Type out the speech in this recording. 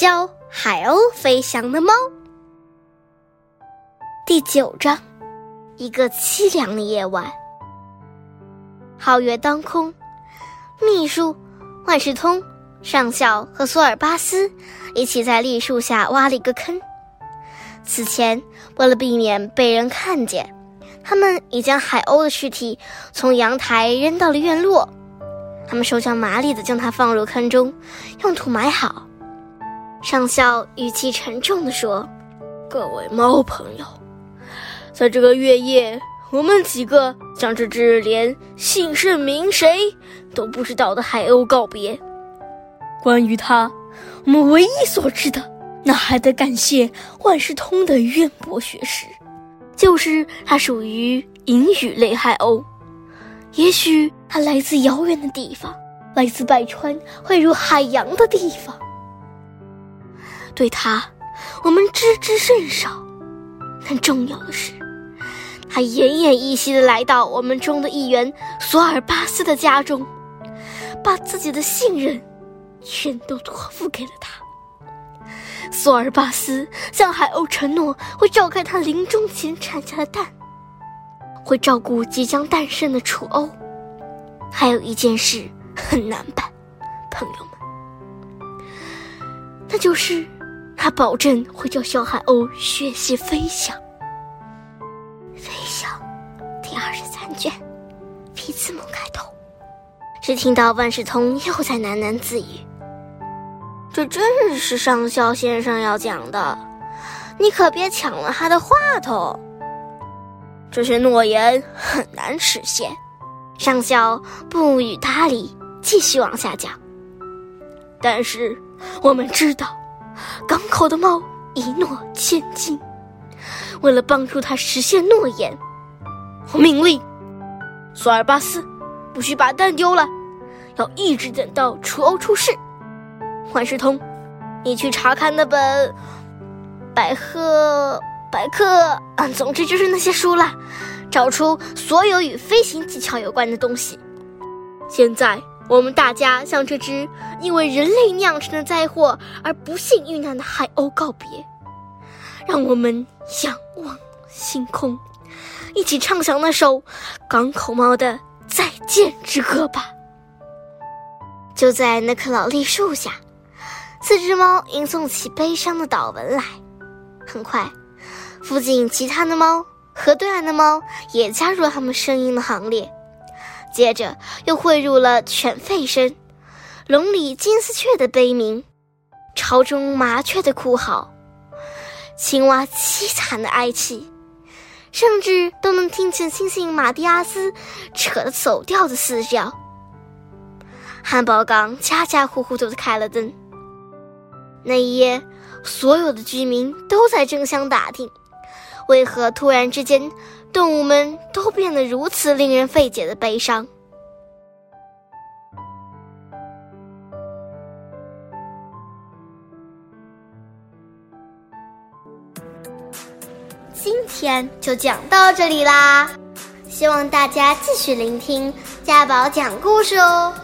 教海鸥飞翔的猫。第九章，一个凄凉的夜晚。皓月当空，秘书万事通、上校和索尔巴斯一起在栗树下挖了一个坑。此前，为了避免被人看见，他们已将海鸥的尸体从阳台扔到了院落。他们手脚麻利地将它放入坑中，用土埋好。上校语气沉重地说：“各位猫朋友，在这个月夜，我们几个将这只连姓甚名谁都不知道的海鸥告别。关于它，我们唯一所知的，那还得感谢万事通的渊博学识，就是它属于隐语类海鸥。也许……”它来自遥远的地方，来自百川汇入海洋的地方。对他，我们知之甚少。但重要的是，他奄奄一息地来到我们中的一员索尔巴斯的家中，把自己的信任全都托付给了他。索尔巴斯向海鸥承诺，会照看他临终前产下的蛋，会照顾即将诞生的雏鸥。还有一件事很难办，朋友们，那就是他保证会教小海鸥学习飞翔。飞翔，第二十三卷，皮字母开头。只听到万事通又在喃喃自语：“这真是上校先生要讲的，你可别抢了他的话头。这些诺言很难实现。”上校不予搭理，继续往下讲。但是我们知道，港口的猫一诺千金。为了帮助他实现诺言，我命令索尔巴斯不许把蛋丢了，要一直等到楚欧出世。万事通，你去查看那本百科百科，嗯，总之就是那些书了。找出所有与飞行技巧有关的东西。现在，我们大家向这只因为人类酿成的灾祸而不幸遇难的海鸥告别，让我们仰望星空，一起唱响那首港口猫的再见之歌吧。就在那棵老栗树下，四只猫吟诵起悲伤的祷文来。很快，附近其他的猫。和对岸的猫也加入了他们声音的行列，接着又汇入了犬吠声、笼里金丝雀的悲鸣、巢中麻雀的哭嚎、青蛙凄惨的哀泣，甚至都能听见猩猩马蒂阿斯扯得走调的嘶叫。汉堡港家家户户都开了灯，那一夜，所有的居民都在争相打听。为何突然之间，动物们都变得如此令人费解的悲伤？今天就讲到这里啦，希望大家继续聆听家宝讲故事哦。